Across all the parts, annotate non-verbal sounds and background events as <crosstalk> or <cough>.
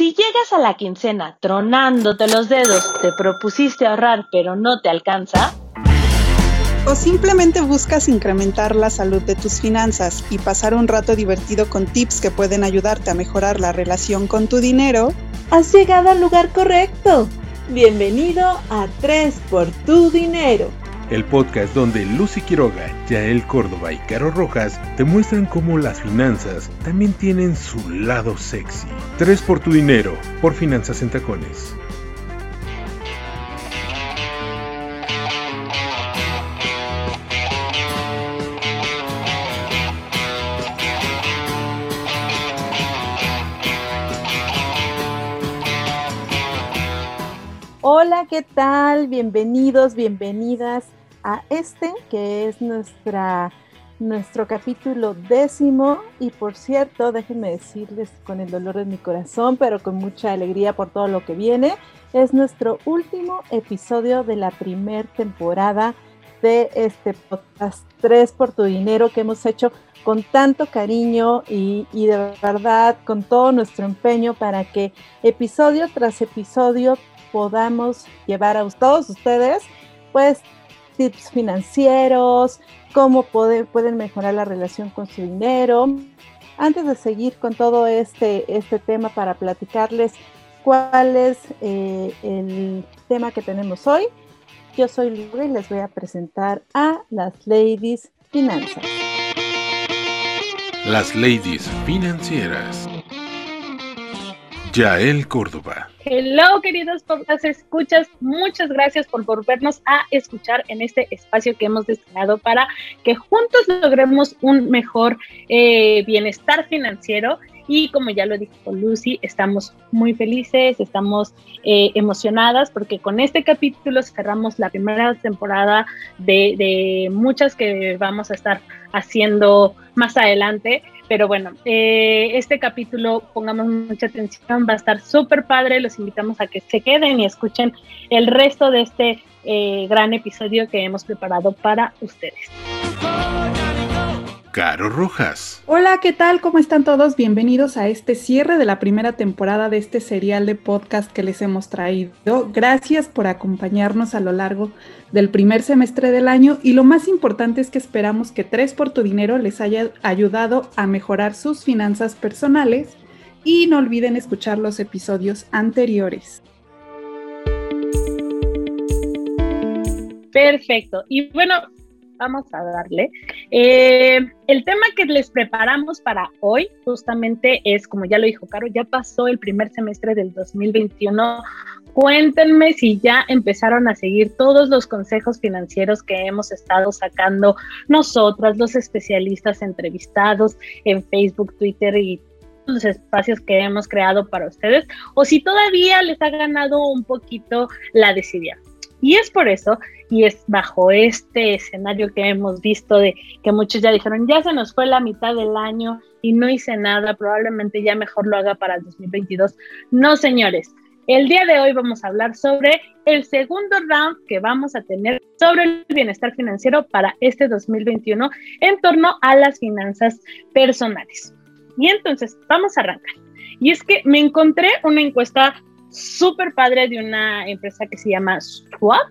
Si llegas a la quincena tronándote los dedos, te propusiste ahorrar pero no te alcanza, o simplemente buscas incrementar la salud de tus finanzas y pasar un rato divertido con tips que pueden ayudarte a mejorar la relación con tu dinero, has llegado al lugar correcto. Bienvenido a 3 por tu dinero el podcast donde Lucy Quiroga, Yael Córdoba y Caro Rojas te muestran cómo las finanzas también tienen su lado sexy. Tres por tu dinero, por Finanzas en Tacones. Hola, ¿qué tal? Bienvenidos, bienvenidas a este que es nuestra, nuestro capítulo décimo. Y por cierto, déjenme decirles con el dolor de mi corazón, pero con mucha alegría por todo lo que viene, es nuestro último episodio de la primer temporada de este podcast 3 por tu dinero que hemos hecho con tanto cariño y, y, de verdad con todo nuestro empeño para que episodio tras episodio podamos llevar a todos ustedes pues tips financieros, cómo pueden, mejorar la relación con su dinero. Antes de seguir con todo este, este tema para platicarles cuál es eh, el tema que tenemos hoy, yo soy Libre y les voy a presentar a las Ladies Finanzas. Las Ladies Financieras. Yael Córdoba. Hello, queridos podcast escuchas. Muchas gracias por volvernos a escuchar en este espacio que hemos destinado para que juntos logremos un mejor eh, bienestar financiero. Y como ya lo dijo Lucy, estamos muy felices, estamos eh, emocionadas porque con este capítulo cerramos la primera temporada de, muchas que vamos a estar haciendo más adelante. Pero bueno, eh, este capítulo, pongamos mucha atención, va a estar súper padre. Los invitamos a que se queden y escuchen el resto de este eh, gran episodio que hemos preparado para ustedes. Caro Rojas. Hola, ¿qué tal? ¿Cómo están todos? Bienvenidos a este cierre de la primera temporada de este serial de podcast que les hemos traído. Gracias por acompañarnos a lo largo del primer semestre del año y lo más importante es que esperamos que Tres por tu dinero les haya ayudado a mejorar sus finanzas personales y no olviden escuchar los episodios anteriores. Perfecto. Y bueno, vamos a darle. Eh, el tema que les preparamos para hoy justamente es, como ya lo dijo Caro, ya pasó el primer semestre del 2021. Cuéntenme si ya empezaron a seguir todos los consejos financieros que hemos estado sacando nosotras, los especialistas entrevistados en Facebook, Twitter y los espacios que hemos creado para ustedes, o si todavía les ha ganado un poquito la desidia. Y es por eso, y es bajo este escenario que hemos visto de que muchos ya dijeron, ya se nos fue la mitad del año y no hice nada, probablemente ya mejor lo haga para el 2022. No, señores, el día de hoy vamos a hablar sobre el segundo round que vamos a tener sobre el bienestar financiero para este 2021 en torno a las finanzas personales. Y entonces, vamos a arrancar. Y es que me encontré una encuesta súper padre de una empresa que se llama Swap.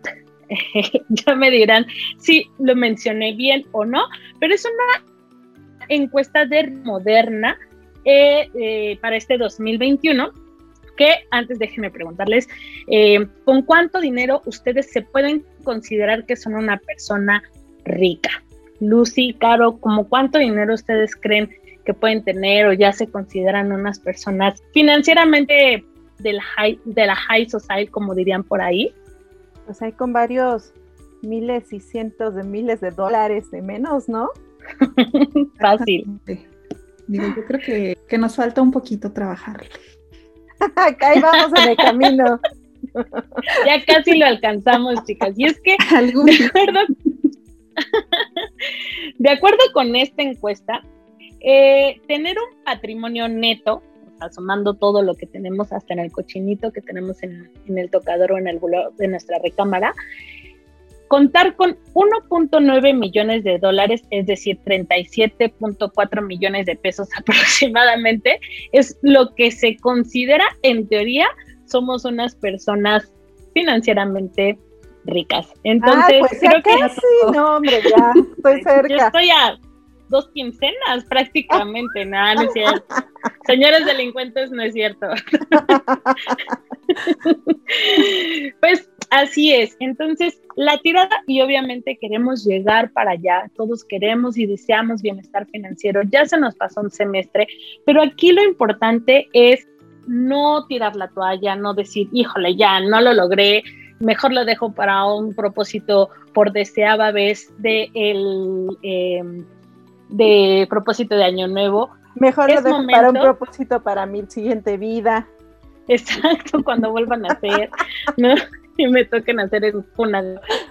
<laughs> ya me dirán si lo mencioné bien o no, pero es una encuesta de Moderna eh, eh, para este 2021 que antes déjenme preguntarles, eh, ¿con cuánto dinero ustedes se pueden considerar que son una persona rica? Lucy, Caro, ¿como cuánto dinero ustedes creen que pueden tener o ya se consideran unas personas financieramente del high, de la high society, como dirían por ahí. Pues hay con varios miles y cientos de miles de dólares de menos, ¿no? <laughs> Fácil. Digo, yo creo que, que, nos falta un poquito trabajar. Acá <laughs> ahí vamos en el camino. <laughs> ya casi lo alcanzamos, chicas. Y es que, de acuerdo, de acuerdo con esta encuesta, eh, tener un patrimonio neto asomando todo lo que tenemos hasta en el cochinito que tenemos en, el tocador o en el de nuestra recámara, contar con 1.9 millones de dólares, es decir, 37.4 millones de pesos <laughs> aproximadamente, es lo que se considera en teoría somos unas personas financieramente ricas. Entonces, pues creo que sí, no, hombre, ya estoy <laughs> cerca. Yo estoy a dos quincenas prácticamente, nada, no es cierto. Señores delincuentes, no es cierto. <laughs> pues así es. Entonces, la tirada, y obviamente queremos llegar para allá, todos queremos y deseamos bienestar financiero. Ya se nos pasó un semestre, pero aquí lo importante es no tirar la toalla, no decir, híjole, ya no lo logré, mejor lo dejo para un propósito por deseaba vez de el em, de propósito de año nuevo. Mejor lo dejo para un propósito para mi siguiente vida. Exacto, cuando vuelvan a hacer, <laughs> ¿no? Y me toquen hacer en una.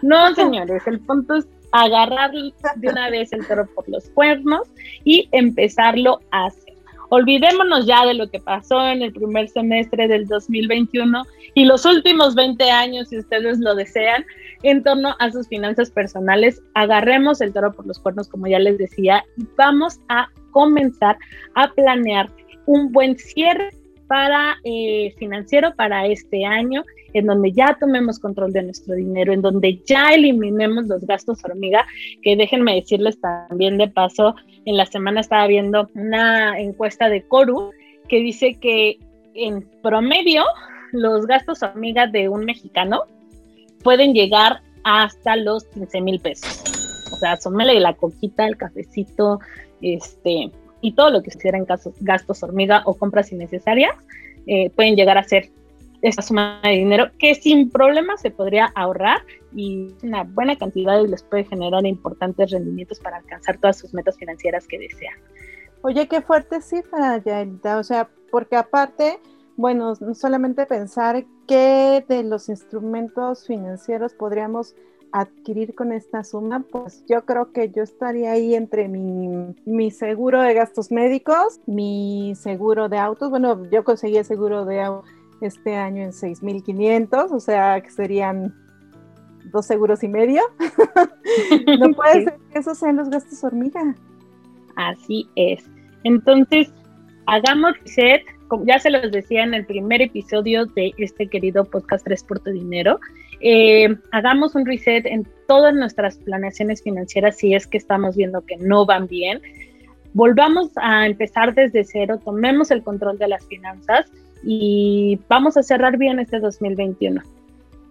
No, señores, el punto es agarrar de una vez el toro por los cuernos y empezarlo a hacer. Olvidémonos ya de lo que pasó en el primer semestre del 2021 y los últimos 20 años, si ustedes lo desean, en torno a sus finanzas personales. Agarremos el toro por los cuernos, como ya les decía, y vamos a comenzar a planear un buen cierre para eh, financiero para este año, en donde ya tomemos control de nuestro dinero, en donde ya eliminemos los gastos hormiga, que déjenme decirles también de paso, en la semana estaba viendo una encuesta de Coru que dice que en promedio los gastos hormiga de un mexicano pueden llegar hasta los 15 mil pesos. O sea, súmele la coquita, el cafecito, este, y todo lo que se en casos, gastos hormiga o compras innecesarias, eh, pueden llegar a ser esa suma de dinero que sin problema se podría ahorrar y una buena cantidad y les puede generar importantes rendimientos para alcanzar todas sus metas financieras que desean. Oye, qué fuerte cifra, Yaelita. O sea, porque aparte, bueno, no solamente pensar qué de los instrumentos financieros podríamos adquirir con esta suma, pues yo creo que yo estaría ahí entre mi, mi seguro de gastos médicos, mi seguro de autos. Bueno, yo conseguí el seguro de autos este año en 6.500, o sea que serían dos seguros y medio. <laughs> no puede ser que esos sean los gastos hormiga. Así es. Entonces, hagamos reset, como ya se los decía en el primer episodio de este querido podcast Tres por tu Dinero, eh, hagamos un reset en todas nuestras planeaciones financieras si es que estamos viendo que no van bien. Volvamos a empezar desde cero, tomemos el control de las finanzas y vamos a cerrar bien este 2021.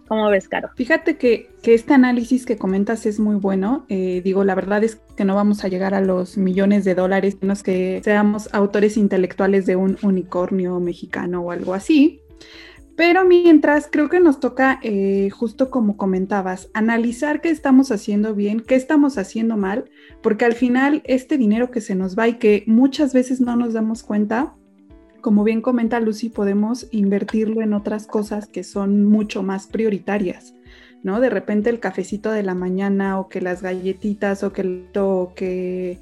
¿Cómo ves, Caro? Fíjate que, este análisis que comentas es muy bueno. Eh, digo, la verdad es que no vamos a llegar a los millones de dólares, menos que seamos autores intelectuales de un unicornio mexicano o algo así. Pero mientras creo que nos toca, eh, justo como comentabas, analizar qué estamos haciendo bien, qué estamos haciendo mal, porque al final este dinero que se nos va y que muchas veces no nos damos cuenta, como bien comenta Lucy, podemos invertirlo en otras cosas que son mucho más prioritarias, ¿no? De repente el cafecito de la mañana o que las galletitas o que el, que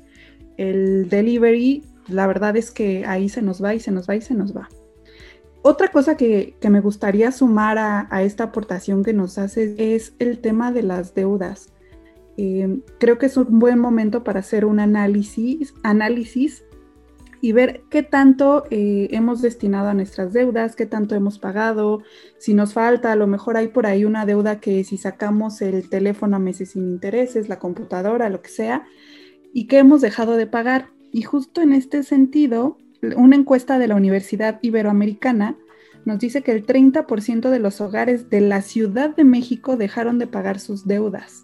el delivery, la verdad es que ahí se nos va y se nos va y se nos va. Otra cosa que, me gustaría sumar a, esta aportación que nos hace es el tema de las deudas. Eh, creo que es un buen momento para hacer un análisis, análisis y ver qué tanto eh, hemos destinado a nuestras deudas, qué tanto hemos pagado, si nos falta, a lo mejor hay por ahí una deuda que si sacamos el teléfono a meses sin intereses, la computadora, lo que sea, y qué hemos dejado de pagar. Y justo en este sentido, una encuesta de la Universidad Iberoamericana nos dice que el 30% de los hogares de la Ciudad de México dejaron de pagar sus deudas.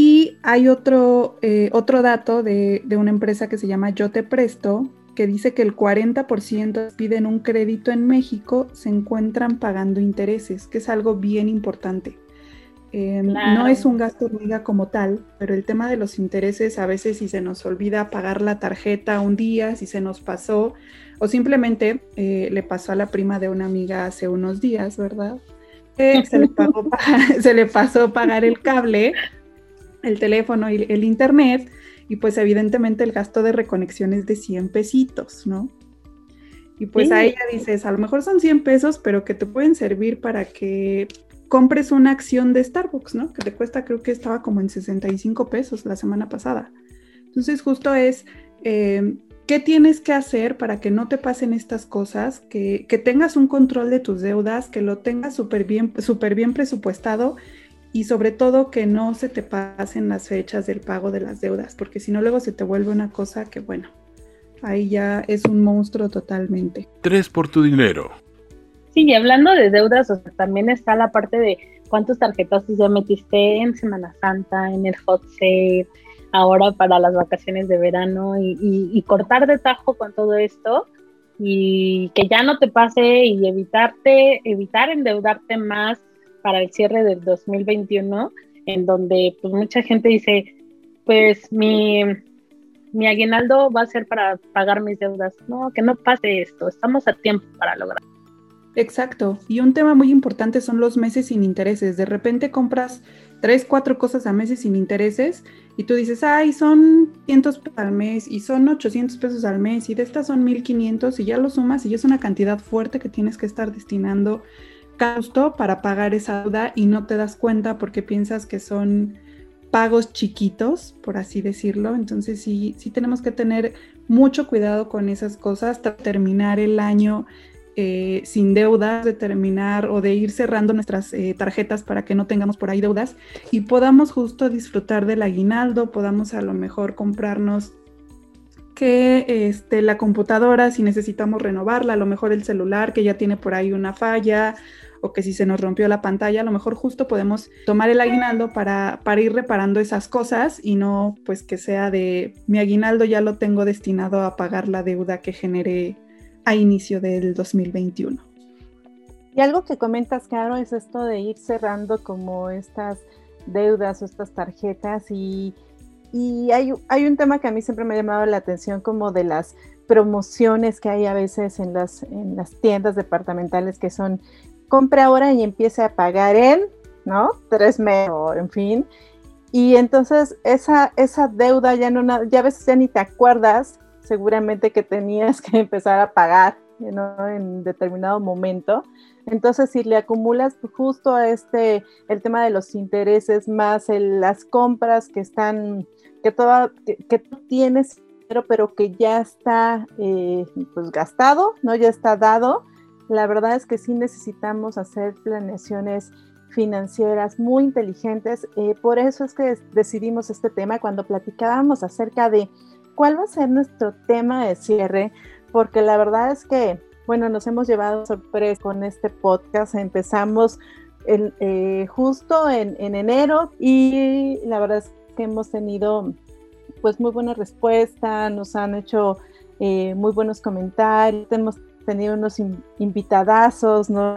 Y hay otro, eh, otro dato de, una empresa que se llama Yo Te Presto, que dice que el 40% piden un crédito en México se encuentran pagando intereses, que es algo bien importante. Em, no es un gasto hormiga como tal, pero el tema de los intereses, a veces si se nos olvida pagar la tarjeta un día, si se nos pasó, o simplemente eh, le pasó a la prima de una amiga hace unos días, ¿verdad? se, le <laughs> <laughs> se le pasó pagar el cable el teléfono y el internet, y pues evidentemente el gasto de reconexión es de 100 pesitos, ¿no? Y pues a ella dices, a lo mejor son 100 pesos, pero que te pueden servir para que compres una acción de Starbucks, ¿no? Que te cuesta, creo que estaba como en 65 pesos la semana pasada. Entonces, justo es, eh, ¿qué tienes que hacer para que no te pasen estas cosas? Que, tengas un control de tus deudas, que lo tengas súper bien, súper bien presupuestado y sobre todo que no se te pasen las fechas del pago de las deudas, porque si no luego se te vuelve una cosa que, bueno, ahí ya es un monstruo totalmente. Tres por tu dinero. Sí, y hablando de deudas, o sea, también está la parte de cuántos tarjetazos ya metiste en Semana Santa, en el hot sale, ahora para las vacaciones de verano y, cortar de tajo con todo esto y que ya no te pase y evitarte, evitar endeudarte más para el cierre del 2021, en donde pues mucha gente dice, pues mi, mi aguinaldo va a ser para pagar mis deudas. No, que no pase esto, estamos a tiempo para lograrlo. Exacto. Y un tema muy importante son los meses sin intereses. De repente compras tres, cuatro cosas a meses sin intereses y tú dices, ay, son 100 pesos al mes y son 800 pesos al mes y de estas son 1500 y ya lo sumas y ya es una cantidad fuerte que tienes que estar destinando costo para pagar esa deuda y no te das cuenta porque piensas que son pagos chiquitos, por así decirlo. Entonces sí, sí tenemos que tener mucho cuidado con esas cosas hasta terminar el año eh, sin deudas, de terminar o de ir cerrando nuestras eh, tarjetas para que no tengamos por ahí deudas y podamos justo disfrutar del aguinaldo, podamos a lo mejor comprarnos que este, la computadora, si necesitamos renovarla, a lo mejor el celular que ya tiene por ahí una falla o que si se nos rompió la pantalla, a lo mejor justo podemos tomar el aguinaldo para, para ir reparando esas cosas y no pues que sea de mi aguinaldo ya lo tengo destinado a pagar la deuda que genere a inicio del 2021. Y algo que comentas, Caro, es esto de ir cerrando como estas deudas o estas tarjetas y, y hay, hay, un tema que a mí siempre me ha llamado la atención como de las promociones que hay a veces en las, en las tiendas departamentales que son compre ahora y empiece a pagar en, ¿no? Tres meses en fin. Y entonces esa, esa deuda ya no, ya a veces ya ni te acuerdas seguramente que tenías que empezar a pagar en determinado momento. Entonces, si le acumulas justo a este, el tema de los intereses más las compras que están, que, toda, que, tú tienes, pero, pero que ya está eh, pues gastado, ¿no? Ya está dado. La verdad es que sí necesitamos hacer planeaciones financieras muy inteligentes. Eh, por eso es que decidimos este tema cuando platicábamos acerca de cuál va a ser nuestro tema de cierre, porque la verdad es que, bueno, nos hemos llevado sorpresa con este podcast. Empezamos eh, justo en, enero y la verdad es que hemos tenido pues muy buena respuesta, nos han hecho eh, muy buenos comentarios, tenido unos invitadazos, ¿no?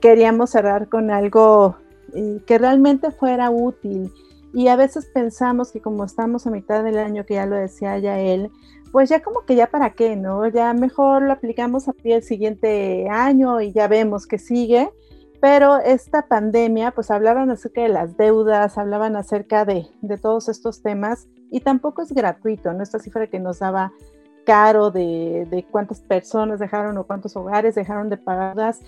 queríamos cerrar con algo eh, que realmente fuera útil y a veces pensamos que como estamos a mitad del año, que ya lo decía ya él, pues ya como que ya para qué, ¿no? Ya mejor lo aplicamos a el siguiente año y ya vemos que sigue. Pero esta pandemia, pues hablaban acerca de las deudas, hablaban acerca de, de todos estos temas y tampoco es gratuito, ¿no? Esta cifra que nos daba caro de, de, cuántas personas dejaron o cuántos hogares dejaron de pagarlas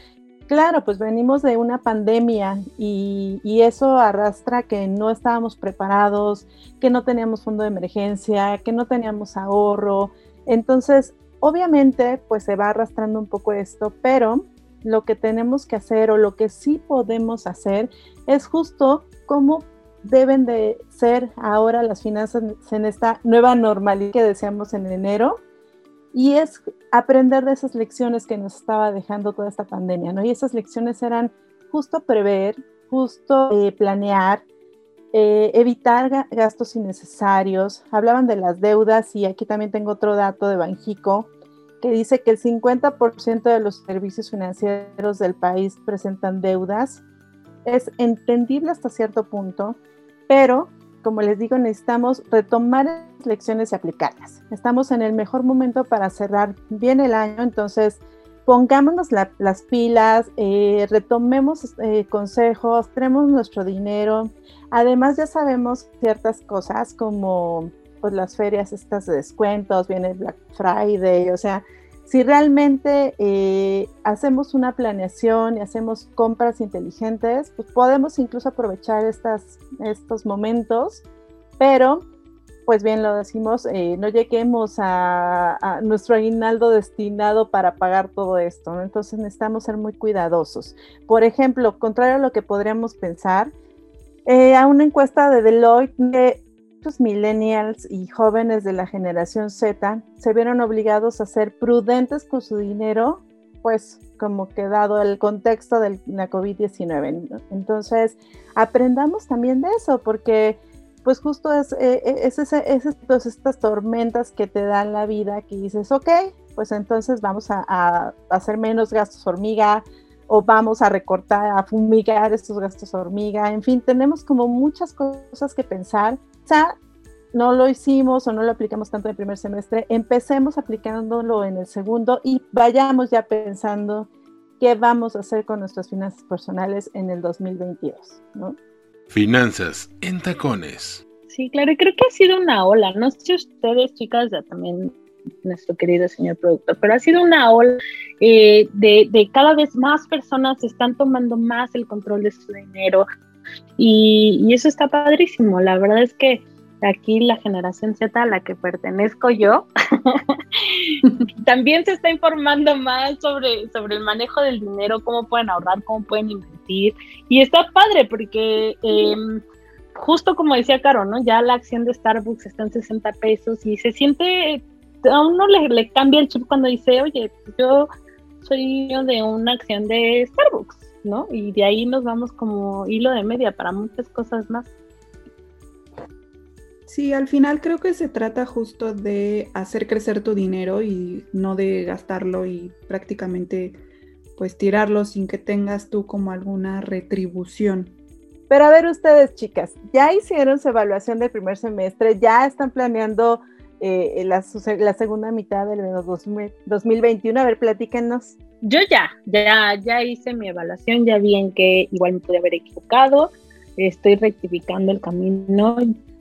Claro, pues venimos de una pandemia y, eso arrastra que no estábamos preparados, que no teníamos fondo de emergencia, que no teníamos ahorro. Entonces, obviamente, pues se va arrastrando un poco esto, pero lo que tenemos que hacer o lo que sí podemos hacer es justo cómo deben de ser ahora las finanzas en esta nueva normalidad que deseamos en enero y es aprender de esas lecciones que nos estaba dejando toda esta pandemia, ¿no? Y esas lecciones eran justo prever, justo eh, planear, eh, evitar gastos innecesarios. Hablaban de las deudas y aquí también tengo otro dato de Banjico que dice que el 50% de los servicios financieros del país presentan deudas. Es entendible hasta cierto punto, pero como les digo, necesitamos retomar las lecciones y aplicarlas. Estamos en el mejor momento para cerrar bien el año, entonces pongámonos las pilas, eh, retomemos eh, consejos, tenemos nuestro dinero. Además ya sabemos ciertas cosas como pues las ferias estas de descuentos, viene Black Friday, o sea, si realmente eh, hacemos una planeación y hacemos compras inteligentes, pues podemos incluso aprovechar estos momentos, pero pues bien lo decimos, eh, no lleguemos a, nuestro aguinaldo destinado para pagar todo esto, entonces necesitamos ser muy cuidadosos. Por ejemplo, contrario a lo que podríamos pensar, eh, a una encuesta de Deloitte, muchos millennials y jóvenes de la generación Z se vieron obligados a ser prudentes con su dinero, pues como que dado el contexto de la COVID-19. Entonces, aprendamos también de eso, porque pues justo es, eh, eh, es, estas tormentas que te dan la vida que dices, ok, pues entonces vamos a, a hacer menos gastos hormiga, o vamos a recortar, a fumigar estos gastos hormiga, en fin, tenemos como muchas cosas que pensar sea, no lo hicimos o no lo aplicamos tanto en el primer semestre, empecemos aplicándolo en el segundo y vayamos ya pensando qué vamos a hacer con nuestras finanzas personales en el 2022, ¿no? Finanzas en tacones. Sí, claro, y creo que ha sido una ola, no sé si ustedes, chicas, ya también nuestro querido señor productor, pero ha sido una ola eh, de, de, cada vez más personas están tomando más el control de su dinero, y, eso está padrísimo. La verdad es que aquí la generación Z a la que pertenezco yo, <laughs> también se está informando más sobre, sobre el manejo del dinero, cómo pueden ahorrar, cómo pueden invertir. Y está padre porque em, justo como decía Caro, ¿no? Ya la acción de Starbucks está en 60 pesos y se siente, a uno le cambia el chip cuando dice, oye, yo soy de una acción de Starbucks ¿no? Y de ahí nos vamos como hilo de media para muchas cosas más. Sí, al final creo que se trata justo de hacer crecer tu dinero y no de gastarlo y prácticamente pues tirarlo sin que tengas tú como alguna retribución. Pero a ver ustedes, chicas, ya hicieron su evaluación del primer semestre, ya están planeando eh, la, la, segunda mitad del 2021. A ver, platíquenos yo ya, ya, ya hice mi evaluación, ya vi en que igual me pude haber equivocado, estoy rectificando el camino,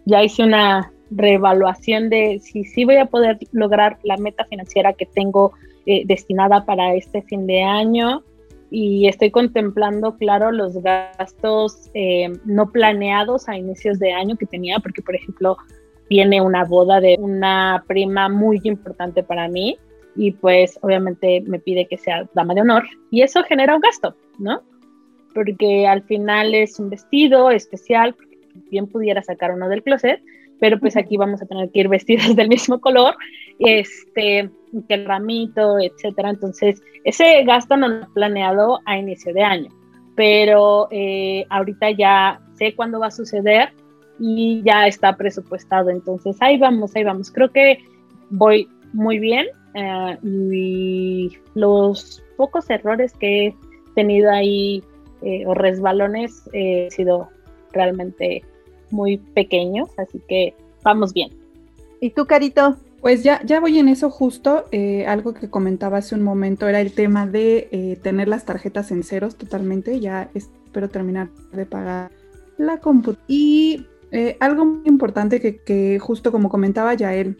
ya hice una reevaluación de si sí voy a poder lograr la meta financiera que tengo eh, destinada para este fin de año. Y estoy contemplando, claro, los gastos eh, no planeados a inicios de año que tenía, porque por ejemplo viene una boda de una prima muy importante para mí y pues obviamente me pide que sea dama de honor y eso genera un gasto, ¿no? Porque al final es un vestido especial, bien pudiera sacar uno del closet, pero pues aquí vamos a tener que ir vestidos <laughs> del mismo color, este, que el ramito, etcétera. Entonces, ese gasto no lo he planeado a inicio de año, pero eh, ahorita ya sé cuándo va a suceder y ya está presupuestado. Entonces, ahí vamos, ahí vamos. Creo que voy muy bien eh, y los pocos errores que he tenido ahí eh, o resbalones eh, han sido realmente muy pequeños, así que vamos bien. ¿Y tú, Carito? Pues ya, ya voy en eso justo. algo que comentaba hace un momento era el tema de tener las tarjetas en ceros totalmente. Ya espero terminar de pagar la computadora. Y algo muy importante que, que justo como comentaba Yael,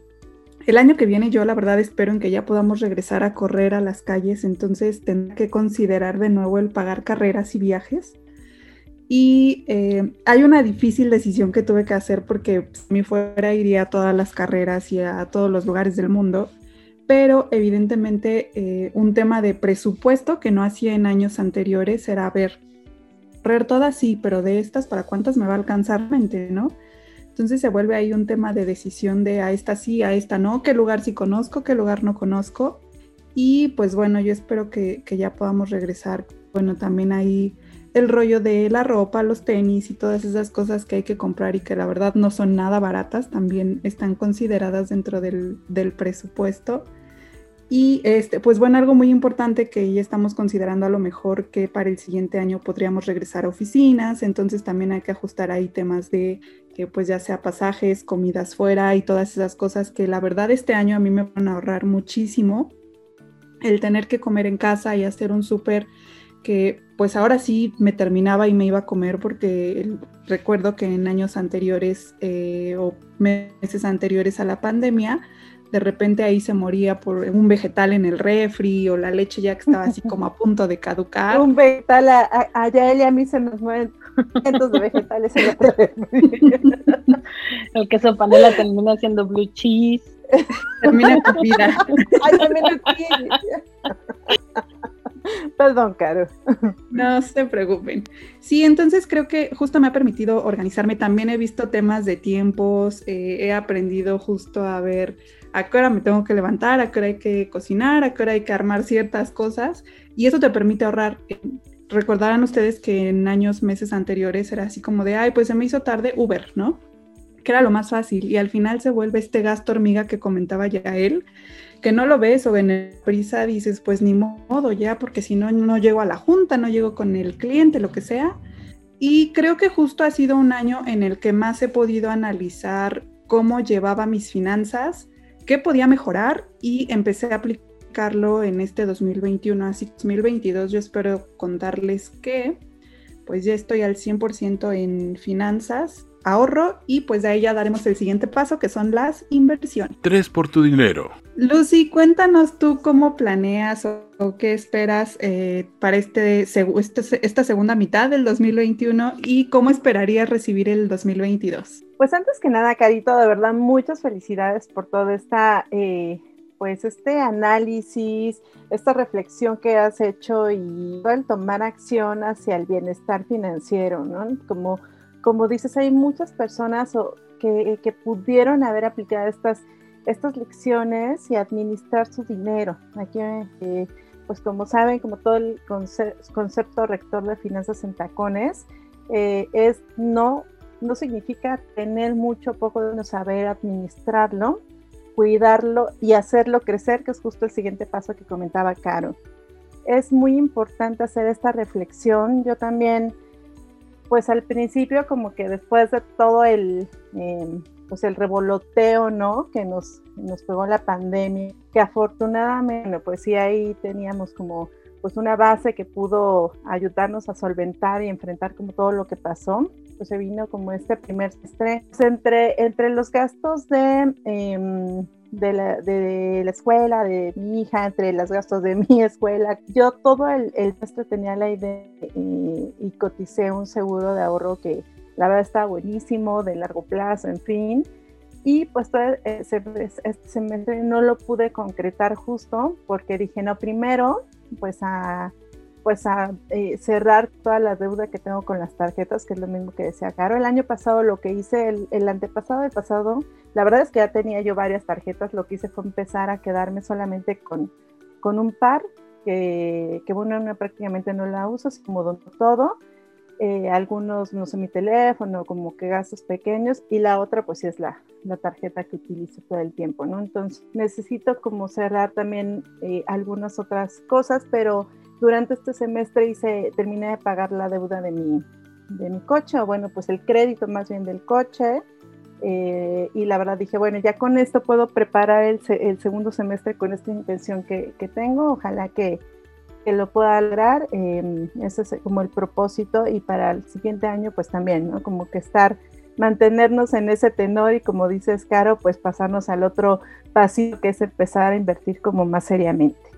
el año que viene yo la verdad espero en que ya podamos regresar a correr a las calles, entonces tendré que considerar de nuevo el pagar carreras y viajes. Y eh, hay una difícil decisión que tuve que hacer porque si me fuera iría a todas las carreras y a todos los lugares del mundo, pero evidentemente eh, un tema de presupuesto que no hacía en años anteriores era ver, correr todas sí, pero de estas, ¿para cuántas me va a alcanzar mente, no? Entonces se vuelve ahí un tema de decisión de a esta sí, a esta no, qué lugar sí conozco, qué lugar no conozco. Y pues bueno, yo espero que, ya podamos regresar. Bueno, también ahí el rollo de la ropa, los tenis y todas esas cosas que hay que comprar y que la verdad no son nada baratas, también están consideradas dentro del, del presupuesto. Y este, pues bueno, algo muy importante que ya estamos considerando a lo mejor que para el siguiente año podríamos regresar a oficinas, entonces también hay que ajustar ahí temas de pues ya sea pasajes, comidas fuera y todas esas cosas que la verdad este año a mí me van a ahorrar muchísimo el tener que comer en casa y hacer un súper que pues ahora sí me terminaba y me iba a comer porque recuerdo que en años anteriores eh, o meses anteriores a la pandemia de repente ahí se moría por un vegetal en el refri o la leche ya que estaba así como a punto de caducar. Un vegetal, a, a, y a mí se nos mueren cientos de vegetales en el refri. <laughs> el queso panela termina siendo blue cheese. Termina tu vida. <laughs> Ay, también Perdón, Caro. No se preocupen. Sí, entonces creo que justo me ha permitido organizarme. También he visto temas de tiempos, eh, he aprendido justo a ver a qué hora me tengo que levantar, a qué hora hay que cocinar, a qué hora hay que armar ciertas cosas. Y eso te permite ahorrar. Recordarán ustedes que en años, meses anteriores era así como de, ay, pues se me hizo tarde Uber, ¿no? Que era lo más fácil. Y al final se vuelve este gasto hormiga que comentaba ya él que no lo ves o en prisa dices, pues ni modo ya, porque si no, no llego a la junta, no llego con el cliente, lo que sea. Y creo que justo ha sido un año en el que más he podido analizar cómo llevaba mis finanzas, qué podía mejorar y empecé a aplicarlo en este 2021. Así 2022 yo espero contarles que pues ya estoy al 100% en finanzas ahorro y pues de ahí ya daremos el siguiente paso que son las inversiones. Tres por tu dinero. Lucy, cuéntanos tú cómo planeas o, qué esperas eh, para este, este, esta segunda mitad del 2021 y cómo esperarías recibir el 2022. Pues antes que nada, Carito, de verdad muchas felicidades por todo esta... Eh, pues este análisis, esta reflexión que has hecho y el tomar acción hacia el bienestar financiero, ¿no? Como como dices, hay muchas personas que, pudieron haber aplicado estas, estas lecciones y administrar su dinero. Aquí, eh, pues como saben, como todo el concepto rector de finanzas en tacones, eh, es no, no significa tener mucho poco de no saber administrarlo, cuidarlo y hacerlo crecer, que es justo el siguiente paso que comentaba Caro. Es muy importante hacer esta reflexión. Yo también pues al principio como que después de todo el, em, pues el revoloteo, ¿no? Que nos, nos pegó la pandemia, que afortunadamente, pues sí ahí teníamos como pues una base que pudo ayudarnos a solventar y enfrentar como todo lo que pasó. Pues se vino como este primer semestre. Pues entre, entre los gastos de... Eh, de la, de la escuela, de mi hija, entre los gastos de <laughs> mi escuela. Yo todo el, el tenía la idea y, y, coticé un seguro de ahorro que la verdad está buenísimo, de largo plazo, en fin. Y pues todo ese, este semestre no lo pude concretar justo porque dije, no, primero, pues a pues a eh, cerrar toda la deuda que tengo con las tarjetas, que es lo mismo que decía Caro. El año pasado lo que hice, el, el antepasado del pasado, la verdad es que ya tenía yo varias tarjetas, lo que hice fue empezar a quedarme solamente con, con un par, que, que bueno, prácticamente no la uso, así como dono todo. Eh, algunos, no sé, mi teléfono, como que gastos pequeños, y la otra pues sí es la, la tarjeta que utilizo todo el tiempo, ¿no? Entonces necesito como cerrar también eh, algunas otras cosas, pero durante este semestre hice, terminé de pagar la deuda de mi, de mi coche, o bueno, pues el crédito más bien del coche. Eh, y la verdad dije, bueno, ya con esto puedo preparar el, el segundo semestre con esta intención que, que tengo. Ojalá que, que, lo pueda lograr. Eh, ese es como el propósito. Y para el siguiente año, pues también, ¿no? Como que estar, mantenernos en ese tenor y como dices, Caro, pues pasarnos al otro pasito que es empezar a invertir como más seriamente.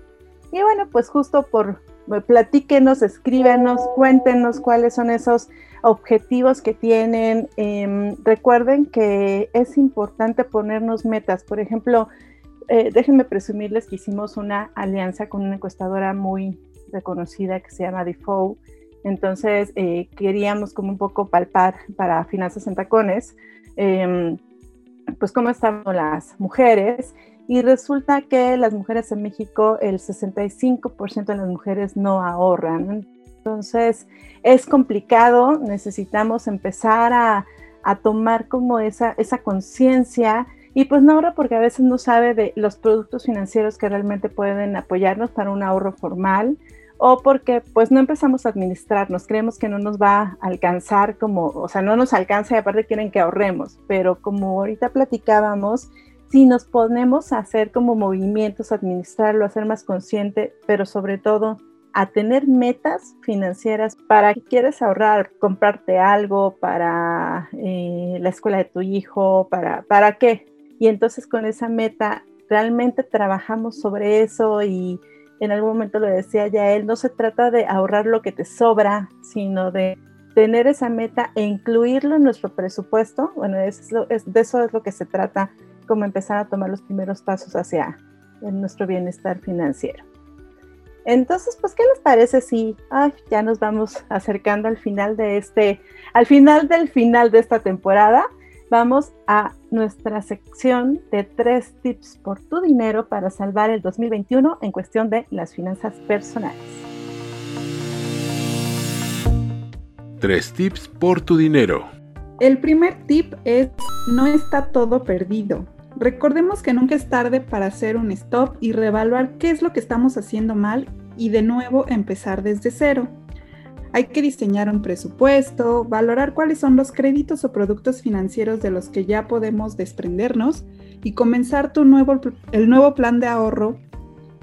Y bueno, pues justo por, platíquenos, escríbenos, cuéntenos cuáles son esos objetivos que tienen. Em, recuerden que es importante ponernos metas. Por ejemplo, eh, déjenme presumirles que hicimos una alianza con una encuestadora muy reconocida que se llama Defoe. Entonces, eh, queríamos como un poco palpar para Finanzas en Tacones, em, pues cómo estaban las mujeres y resulta que las mujeres en México, el 65% de las mujeres no ahorran. Entonces es complicado, necesitamos empezar a, a tomar como esa, esa conciencia. Y pues no ahorra porque a veces no sabe de los productos financieros que realmente pueden apoyarnos para un ahorro formal o porque pues no empezamos a administrarnos, creemos que no nos va a alcanzar como, o sea, no nos alcanza y aparte quieren que ahorremos, pero como ahorita platicábamos, si nos ponemos a hacer como movimientos, administrarlo, a ser más consciente, pero sobre todo a tener metas financieras para que quieres ahorrar, comprarte algo para eh, la escuela de tu hijo, para, para qué. Y entonces con esa meta realmente trabajamos sobre eso y en algún momento lo decía ya él, no se trata de ahorrar lo que te sobra, sino de tener esa meta e incluirlo en nuestro presupuesto. Bueno, es, de eso es lo que se trata, como empezar a tomar los primeros pasos hacia nuestro bienestar financiero. Entonces, pues, ¿qué les parece si ya nos vamos <laughs> acercando al final de este, al final del final de esta temporada? vamos a nuestra sección de tres tips por tu dinero para salvar el 2021 en cuestión de las finanzas personales. Tres tips por tu dinero. El primer tip es no está todo perdido. Recordemos que nunca es tarde para hacer un stop y reevaluar qué es lo que estamos haciendo mal y de nuevo empezar desde cero. Hay que diseñar un presupuesto, valorar cuáles son los créditos o productos financieros de los que ya podemos desprendernos y comenzar tu nuevo, el nuevo plan de ahorro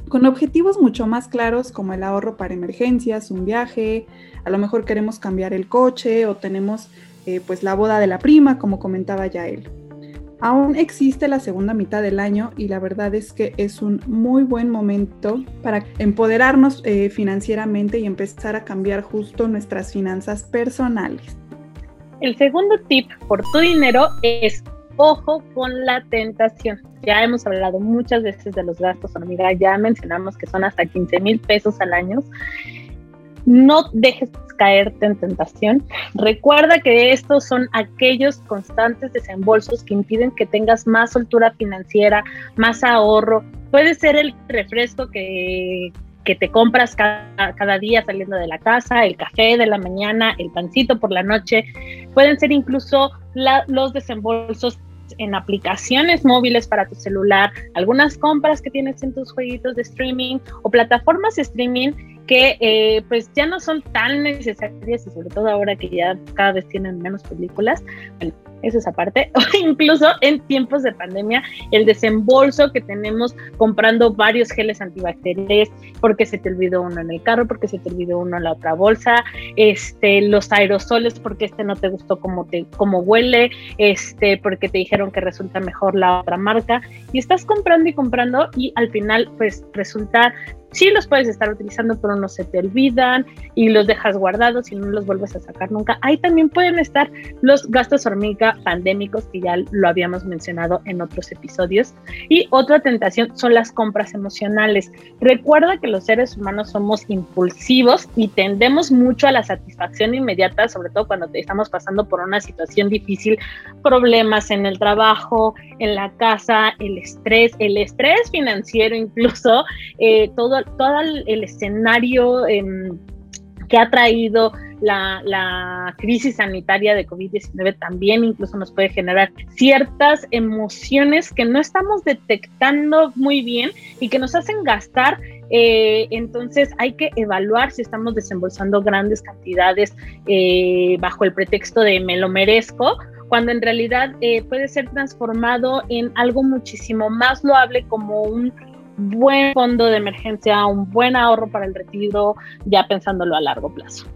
con objetivos mucho más claros como el ahorro para emergencias, un viaje, a lo mejor queremos cambiar el coche o tenemos eh, pues la boda de la prima, como comentaba ya él. Aún existe la segunda mitad del año y la verdad es que es un muy buen momento para empoderarnos eh, financieramente y empezar a cambiar justo nuestras finanzas personales. El segundo tip por tu dinero es ojo con la tentación. Ya hemos hablado muchas veces de los gastos hormiga, ya mencionamos que son hasta 15 mil pesos al año no dejes caerte en tentación. Recuerda que estos son aquellos constantes desembolsos que impiden que tengas más soltura financiera, más ahorro. Puede ser el refresco que, te compras cada, día saliendo de la casa, el café de la mañana, el pancito por la noche. Pueden ser incluso los desembolsos en aplicaciones móviles para tu celular, algunas compras que tienes en tus jueguitos de streaming o plataformas de streaming que eh, pues ya no son tan necesarias y sobre todo ahora que ya cada vez tienen menos películas. Bueno, eso es aparte. <laughs> O incluso en tiempos de pandemia, el desembolso que tenemos comprando varios geles antibacteriales porque se te olvidó uno en el carro, porque se te olvidó uno en la otra bolsa, este, los aerosoles porque este no te gustó como te, como huele, este, porque te dijeron que resulta mejor la otra marca y estás comprando y comprando y al final pues resulta sí los puedes estar utilizando, pero no se te olvidan y los dejas guardados y no los vuelves a sacar nunca. Ahí también pueden estar los gastos hormiga pandémicos, que ya lo habíamos mencionado en otros episodios. Y otra tentación son las compras emocionales. Recuerda que los seres humanos somos impulsivos y tendemos mucho a la satisfacción inmediata, sobre todo cuando estamos pasando por una situación difícil, problemas en el trabajo, en la casa, el estrés, el estrés financiero incluso, <laughs> eh, todo todo, el, escenario em, que ha traído la, crisis sanitaria de COVID-19 también incluso nos puede generar ciertas emociones que no estamos detectando muy bien y que nos hacen gastar. Eh, entonces hay que evaluar si estamos desembolsando grandes cantidades eh, bajo el pretexto de me lo merezco cuando en realidad eh, puede ser transformado en algo muchísimo más loable como un buen fondo de emergencia, un buen ahorro para el retiro, ya pensándolo a largo plazo.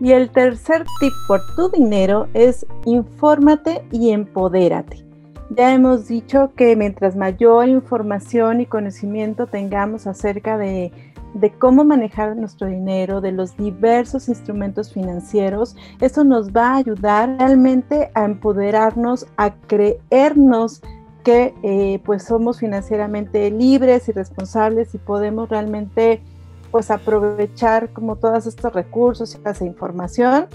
Y el tercer tip por tu dinero es infórmate y empodérate. Ya hemos dicho que mientras mayor información y conocimiento tengamos acerca de, de, cómo manejar nuestro dinero, de los diversos instrumentos financieros, eso nos va a ayudar realmente a empoderarnos, a creernos que eh, pues somos financieramente libres y responsables y podemos realmente pues aprovechar como todos estos recursos y esa información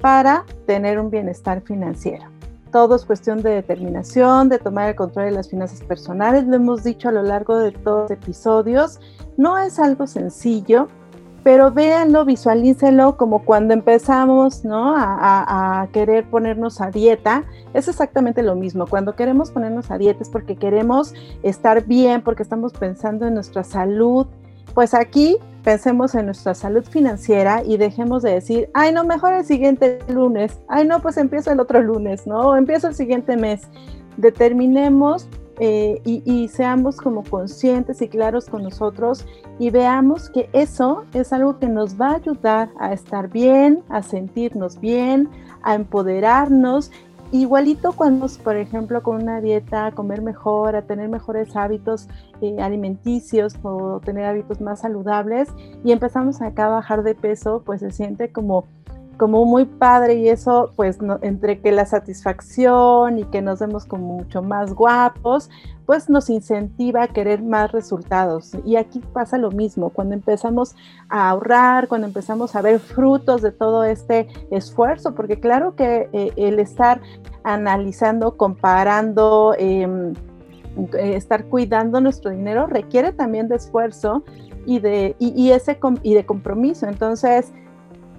para tener un bienestar financiero. Todo es cuestión de determinación, de tomar el control de las finanzas personales, lo hemos dicho a lo largo de todos los episodios. No es algo sencillo, pero véanlo, visualícenlo como cuando empezamos ¿no? a, querer ponernos a dieta. Es exactamente lo mismo. Cuando queremos ponernos a dieta es porque queremos estar bien, porque estamos pensando en nuestra salud. Pues aquí pensemos en nuestra salud financiera y dejemos de decir, ay, no, mejor el siguiente lunes. Ay, no, pues empiezo el otro lunes, ¿no? Empiezo el siguiente mes. Determinemos eh, y, seamos como conscientes y claros con nosotros y veamos que eso es algo que nos va a ayudar a estar bien, a sentirnos bien, a empoderarnos igualito cuando, por ejemplo, con una dieta, a comer mejor, a tener mejores hábitos eh, alimenticios o tener hábitos más saludables y empezamos acá a bajar de peso, pues se siente como como muy padre y eso pues entre que la satisfacción y que nos vemos como mucho más guapos, pues nos incentiva a querer más resultados. Y aquí pasa lo mismo, cuando empezamos a ahorrar, cuando empezamos a ver frutos de todo este esfuerzo, porque claro que eh, el estar analizando, comparando, em, eh, estar cuidando nuestro dinero requiere también de esfuerzo y de, y, ese, y de compromiso. Entonces,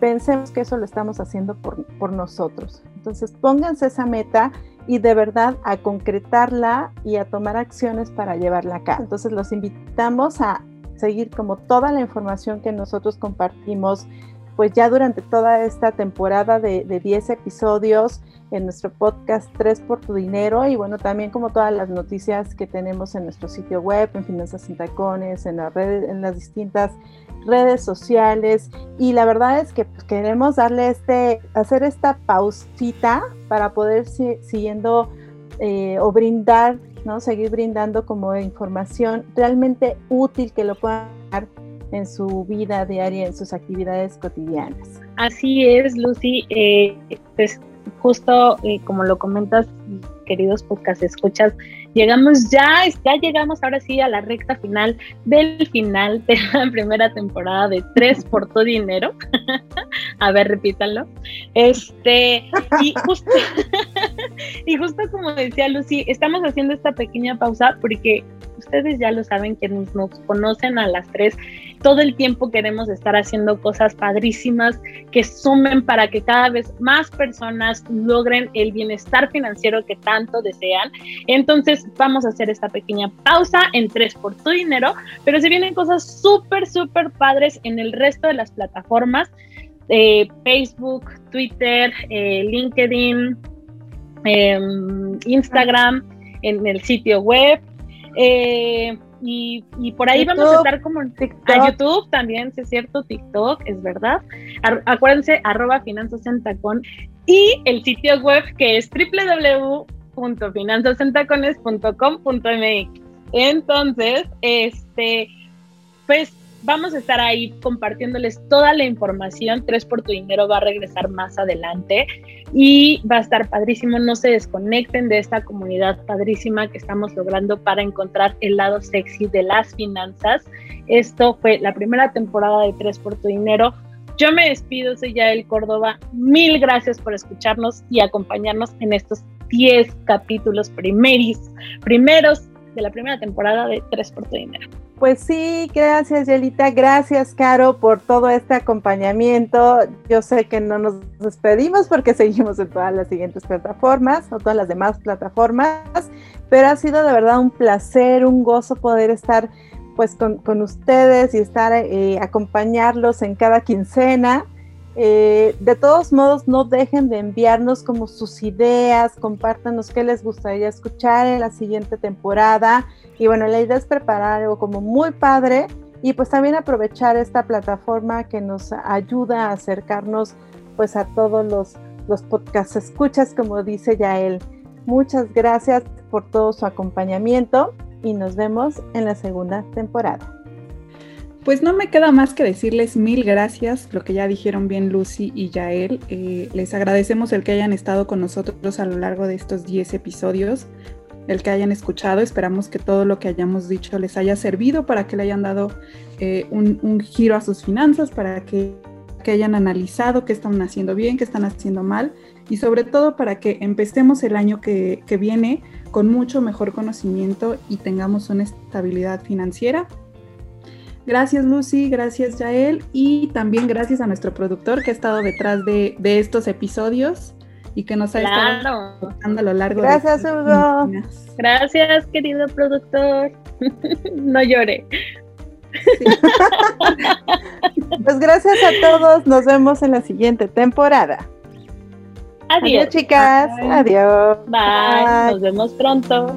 pensemos que eso lo estamos haciendo por, por nosotros. Entonces, pónganse esa meta y de verdad a concretarla y a tomar acciones para llevarla acá. Entonces, los invitamos a seguir como toda la información que nosotros compartimos, pues ya durante toda esta temporada de, de 10 episodios en nuestro podcast 3 por tu dinero y bueno, también como todas las noticias que tenemos en nuestro sitio web, en Finanzas sin Tacones, en, las redes, en las distintas redes sociales y la verdad es que pues, queremos darle este, hacer esta pausita para poder siguiendo eh, o brindar, ¿no? Seguir brindando como información realmente útil que lo puedan dar en su vida diaria, en sus actividades cotidianas. Así es, Lucy. Eh, pues justo eh, como lo comentas, queridos podcast escuchas, llegamos ya, ya llegamos ahora sí a la recta final del final de la <laughs> primera temporada de Tres por tu dinero. <laughs> a ver, repítanlo. Este, y justo, y justo como decía Lucy, estamos haciendo esta pequeña pausa porque ustedes ya lo saben, quienes nos conocen a las tres, todo el tiempo queremos estar haciendo cosas padrísimas que sumen para que cada vez más personas logren el bienestar financiero que tanto desean. Entonces vamos a hacer esta pequeña pausa en tres por tu dinero, pero se vienen cosas súper, súper padres en el resto de las plataformas. Eh, Facebook, Twitter, eh, LinkedIn, em, Instagram, en el sitio web. Eh, y, por ahí vamos a estar como en a YouTube también, si es cierto, TikTok, es verdad. acuérdense, arroba finanzas en tacón y el sitio web que es www.finanzasentacones.com.mx. Entonces, este, pues vamos a estar ahí compartiéndoles toda la información. Tres por tu dinero va a regresar más adelante y va a estar padrísimo. No se desconecten de esta comunidad padrísima que estamos logrando para encontrar el lado sexy de las finanzas. Esto fue la primera temporada de Tres por tu dinero. Yo me despido, soy Yael Córdoba. Mil gracias por escucharnos y acompañarnos en estos 10 capítulos primeris, primeros de la primera temporada de Tres por tu dinero. Pues sí, gracias Yelita, gracias Caro por todo este acompañamiento. Yo sé que no nos despedimos porque <laughs> seguimos en todas las siguientes plataformas o todas las demás plataformas, pero ha sido de verdad un placer, un gozo poder estar pues con, ustedes y estar eh, acompañarlos en cada quincena. Eh, de todos modos, no dejen de enviarnos como sus ideas, compártanos qué les gustaría escuchar en la siguiente temporada. Y bueno, la idea es preparar algo como muy padre y pues también aprovechar esta plataforma que nos ayuda a acercarnos pues a todos los, los podcasts escuchas, como dice Yael. Muchas gracias por todo su acompañamiento y nos vemos en la segunda temporada. Pues no me queda más que decirles mil gracias, lo que ya dijeron bien Lucy y Yael. Eh, les agradecemos el que hayan estado con nosotros a lo largo de estos 10 episodios, el que hayan escuchado. Esperamos que todo lo que hayamos dicho les haya servido para que le hayan dado eh, un, giro a sus finanzas, para que, que hayan analizado qué están haciendo bien, qué están haciendo mal y sobre todo para que empecemos el año que, que viene con mucho mejor conocimiento y tengamos una estabilidad financiera Gracias Lucy, gracias Yael y también gracias a nuestro productor que ha estado detrás de, estos episodios y que nos ha estado a lo largo gracias, de Hugo. Gracias, querido productor. <laughs> no llore. <laughs> pues gracias a todos. Nos vemos en la siguiente temporada. Adiós, chicas. Adiós. Bye. Nos vemos pronto.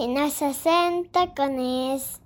En 60 con es